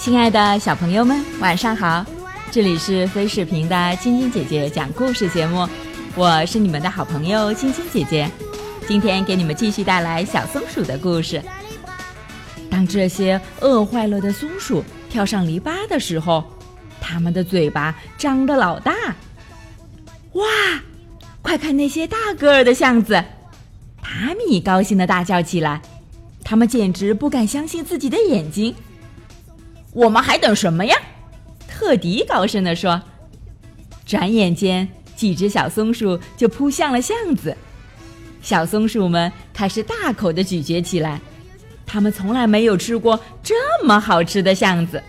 亲爱的小朋友们，晚上好！这里是飞视频的晶晶姐姐讲故事节目，我是你们的好朋友晶晶姐姐。今天给你们继续带来小松鼠的故事。当这些饿坏了的松鼠跳上篱笆的时候，它们的嘴巴张得老大。哇！快看那些大个儿的橡子！塔米高兴地大叫起来，他们简直不敢相信自己的眼睛。我们还等什么呀？特迪高声地说。转眼间，几只小松鼠就扑向了巷子。小松鼠们开始大口地咀嚼起来，它们从来没有吃过这么好吃的橡子，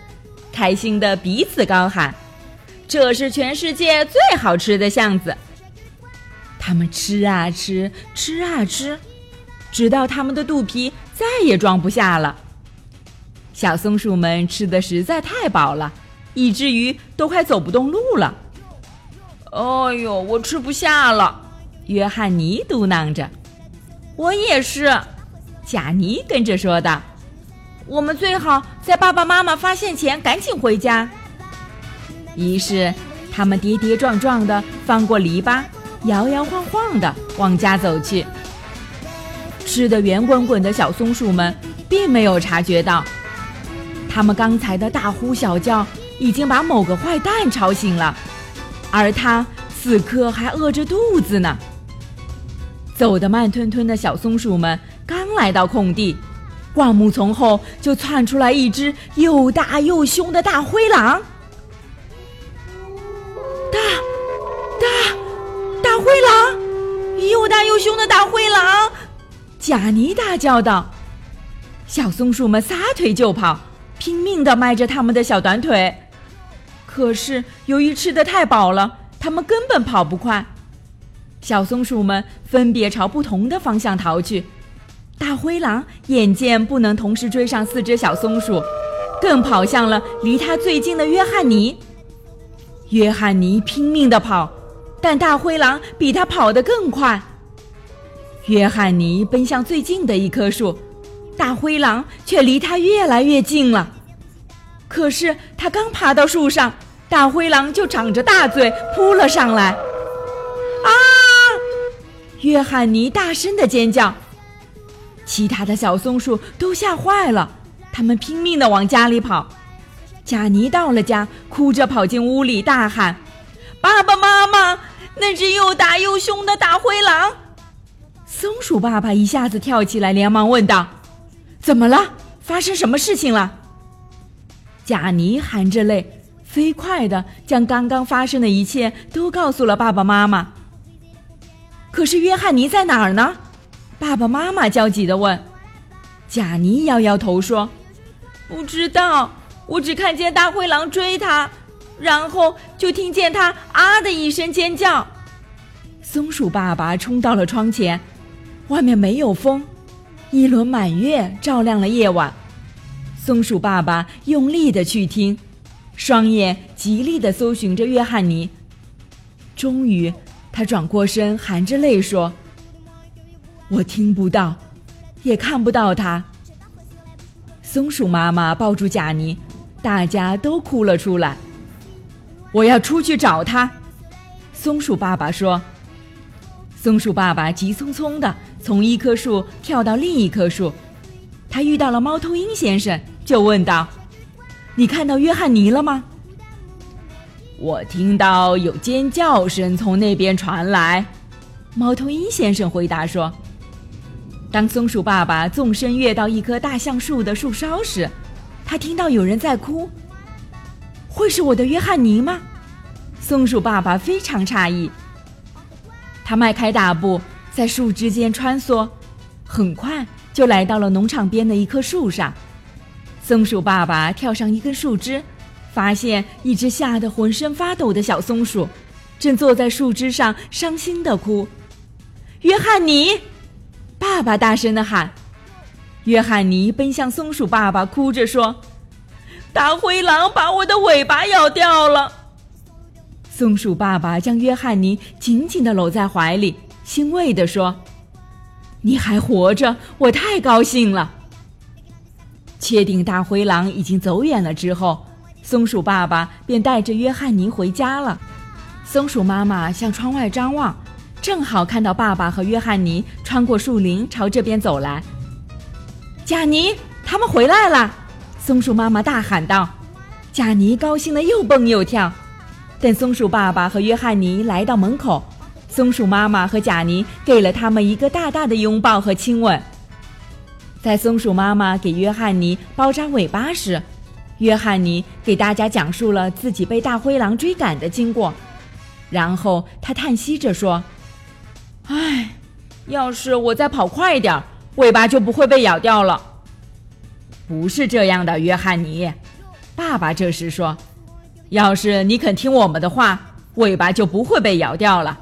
开心地彼此高喊：“这是全世界最好吃的橡子！”它们吃啊吃，吃啊吃，直到它们的肚皮再也装不下了。小松鼠们吃的实在太饱了，以至于都快走不动路了。哎呦，我吃不下了！约翰尼嘟囔着：“我也是。”贾尼跟着说道：“我们最好在爸爸妈妈发现前赶紧回家。”于是，他们跌跌撞撞地翻过篱笆，摇摇晃晃地往家走去。吃得圆滚滚的小松鼠们并没有察觉到，他们刚才的大呼小叫已经把某个坏蛋吵醒了，而他此刻还饿着肚子呢。走得慢吞吞的小松鼠们刚来到空地，灌木丛后就窜出来一只又大又凶的大灰狼。大，大，大灰狼！又大又凶的大灰狼！贾尼大叫道。小松鼠们撒腿就跑，拼命地迈着它们的小短腿。可是由于吃得太饱了，它们根本跑不快。小松鼠们分别朝不同的方向逃去。大灰狼眼见不能同时追上四只小松鼠，更跑向了离它最近的约翰尼。约翰尼拼命地跑，但大灰狼比他跑得更快。约翰尼奔向最近的一棵树，大灰狼却离他越来越近了。可是他刚爬到树上，大灰狼就长着大嘴扑了上来。啊！约翰尼大声的尖叫，其他的小松鼠都吓坏了，他们拼命的往家里跑。贾尼到了家，哭着跑进屋里，大喊：“爸爸妈妈，那只又大又凶的大灰狼！”松鼠爸爸一下子跳起来，连忙问道：“怎么了？发生什么事情了？”贾尼含着泪，飞快的将刚刚发生的一切都告诉了爸爸妈妈。可是约翰尼在哪儿呢？爸爸妈妈焦急地问。贾尼摇摇头说：“不知道，我只看见大灰狼追他，然后就听见他啊的一声尖叫。”松鼠爸爸冲到了窗前，外面没有风，一轮满月照亮了夜晚。松鼠爸爸用力的去听，双眼极力的搜寻着约翰尼，终于。他转过身，含着泪说：“我听不到，也看不到他。”松鼠妈妈抱住贾尼，大家都哭了出来。我要出去找他，松鼠爸爸说。松鼠爸爸急匆匆的从一棵树跳到另一棵树，他遇到了猫头鹰先生，就问道：“你看到约翰尼了吗？”我听到有尖叫声从那边传来，猫头鹰先生回答说：“当松鼠爸爸纵身跃到一棵大橡树的树梢时，他听到有人在哭。会是我的约翰尼吗？”松鼠爸爸非常诧异。他迈开大步在树枝间穿梭，很快就来到了农场边的一棵树上。松鼠爸爸跳上一根树枝。发现一只吓得浑身发抖的小松鼠，正坐在树枝上伤心的哭。约翰尼，爸爸大声的喊。约翰尼奔向松鼠爸爸，哭着说：“大灰狼把我的尾巴咬掉了。”松鼠爸爸将约翰尼紧紧地搂在怀里，欣慰地说：“你还活着，我太高兴了。”确定大灰狼已经走远了之后，松鼠爸爸便带着约翰尼回家了。松鼠妈妈向窗外张望，正好看到爸爸和约翰尼穿过树林朝这边走来。贾尼，他们回来了！松鼠妈妈大喊道。贾尼高兴得又蹦又跳。等松鼠爸爸和约翰尼来到门口，松鼠妈妈和贾尼给了他们一个大大的拥抱和亲吻。在松鼠妈妈给约翰尼包扎尾巴时，约翰尼给大家讲述了自己被大灰狼追赶的经过，然后他叹息着说：“唉，要是我再跑快点尾巴就不会被咬掉了。”不是这样的，约翰尼，爸爸这时说。要是你肯听我们的话，尾巴就不会被咬掉了。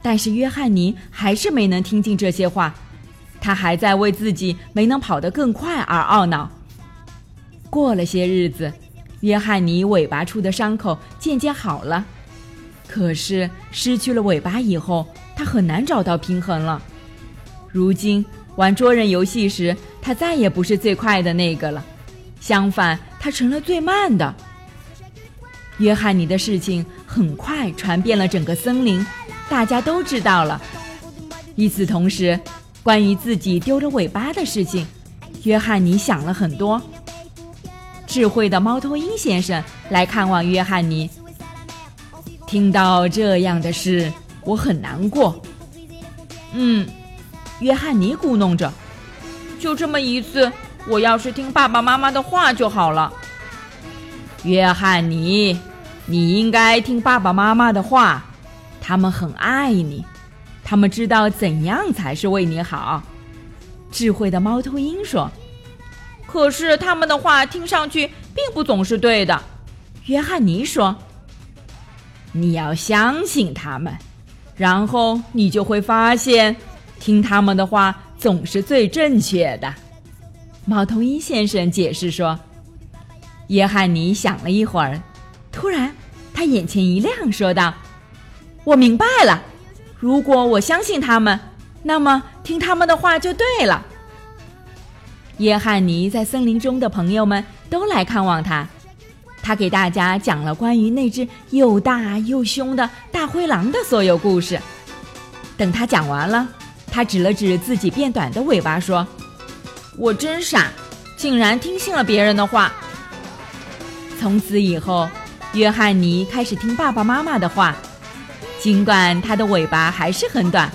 但是约翰尼还是没能听进这些话，他还在为自己没能跑得更快而懊恼。过了些日子，约翰尼尾巴处的伤口渐渐好了，可是失去了尾巴以后，他很难找到平衡了。如今玩捉人游戏时，他再也不是最快的那个了，相反，他成了最慢的。约翰尼的事情很快传遍了整个森林，大家都知道了。与此同时，关于自己丢了尾巴的事情，约翰尼想了很多。智慧的猫头鹰先生来看望约翰尼，听到这样的事，我很难过。嗯，约翰尼咕哝着：“就这么一次，我要是听爸爸妈妈的话就好了。”约翰尼，你应该听爸爸妈妈的话，他们很爱你，他们知道怎样才是为你好。智慧的猫头鹰说：“可是他们的话听上去并不总是对的。”约翰尼说：“你要相信他们，然后你就会发现，听他们的话总是最正确的。”猫头鹰先生解释说。约翰尼想了一会儿，突然，他眼前一亮，说道：“我明白了，如果我相信他们，那么听他们的话就对了。”约翰尼在森林中的朋友们都来看望他，他给大家讲了关于那只又大又凶的大灰狼的所有故事。等他讲完了，他指了指自己变短的尾巴，说：“我真傻，竟然听信了别人的话。”从此以后，约翰尼开始听爸爸妈妈的话。尽管他的尾巴还是很短，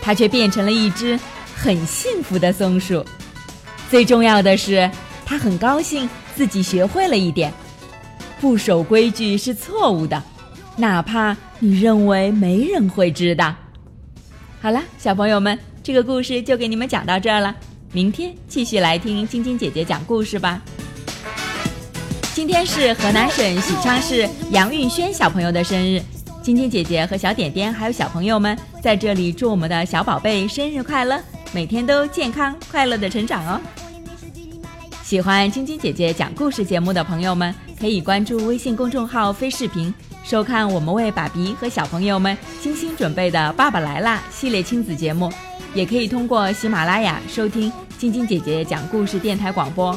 他却变成了一只很幸福的松鼠。最重要的是，他很高兴自己学会了一点：不守规矩是错误的，哪怕你认为没人会知道。好了，小朋友们，这个故事就给你们讲到这儿了。明天继续来听晶晶姐姐讲故事吧。今天是河南省许昌市杨运轩小朋友的生日，晶晶姐姐和小点点还有小朋友们在这里祝我们的小宝贝生日快乐，每天都健康快乐的成长哦。喜欢晶晶姐姐讲故事节目的朋友们，可以关注微信公众号“飞视频”，收看我们为爸比和小朋友们精心准备的《爸爸来啦》系列亲子节目，也可以通过喜马拉雅收听晶晶姐姐讲故事电台广播。